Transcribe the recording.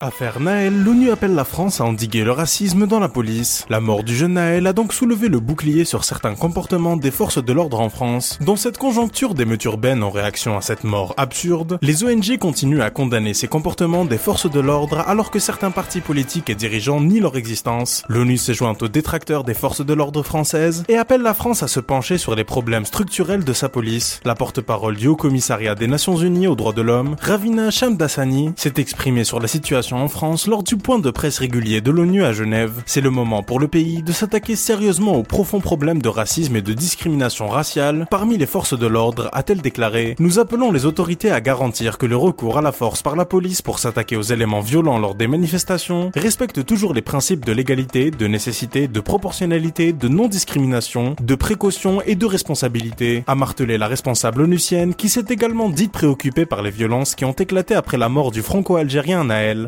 Affaire Naël, l'ONU appelle la France à endiguer le racisme dans la police. La mort du jeune Naël a donc soulevé le bouclier sur certains comportements des forces de l'ordre en France. Dans cette conjoncture d'émeutes urbaines en réaction à cette mort absurde, les ONG continuent à condamner ces comportements des forces de l'ordre alors que certains partis politiques et dirigeants nient leur existence. L'ONU s'est jointe aux détracteurs des forces de l'ordre françaises et appelle la France à se pencher sur les problèmes structurels de sa police. La porte-parole du Haut Commissariat des Nations Unies aux droits de l'homme, Ravina Shamdasani, s'est exprimée sur la situation en France lors du point de presse régulier de l'ONU à Genève. C'est le moment pour le pays de s'attaquer sérieusement aux profonds problèmes de racisme et de discrimination raciale parmi les forces de l'ordre, a-t-elle déclaré. Nous appelons les autorités à garantir que le recours à la force par la police pour s'attaquer aux éléments violents lors des manifestations respecte toujours les principes de légalité, de nécessité, de proportionnalité, de non-discrimination, de précaution et de responsabilité, a martelé la responsable onusienne qui s'est également dite préoccupée par les violences qui ont éclaté après la mort du franco-algérien Naël.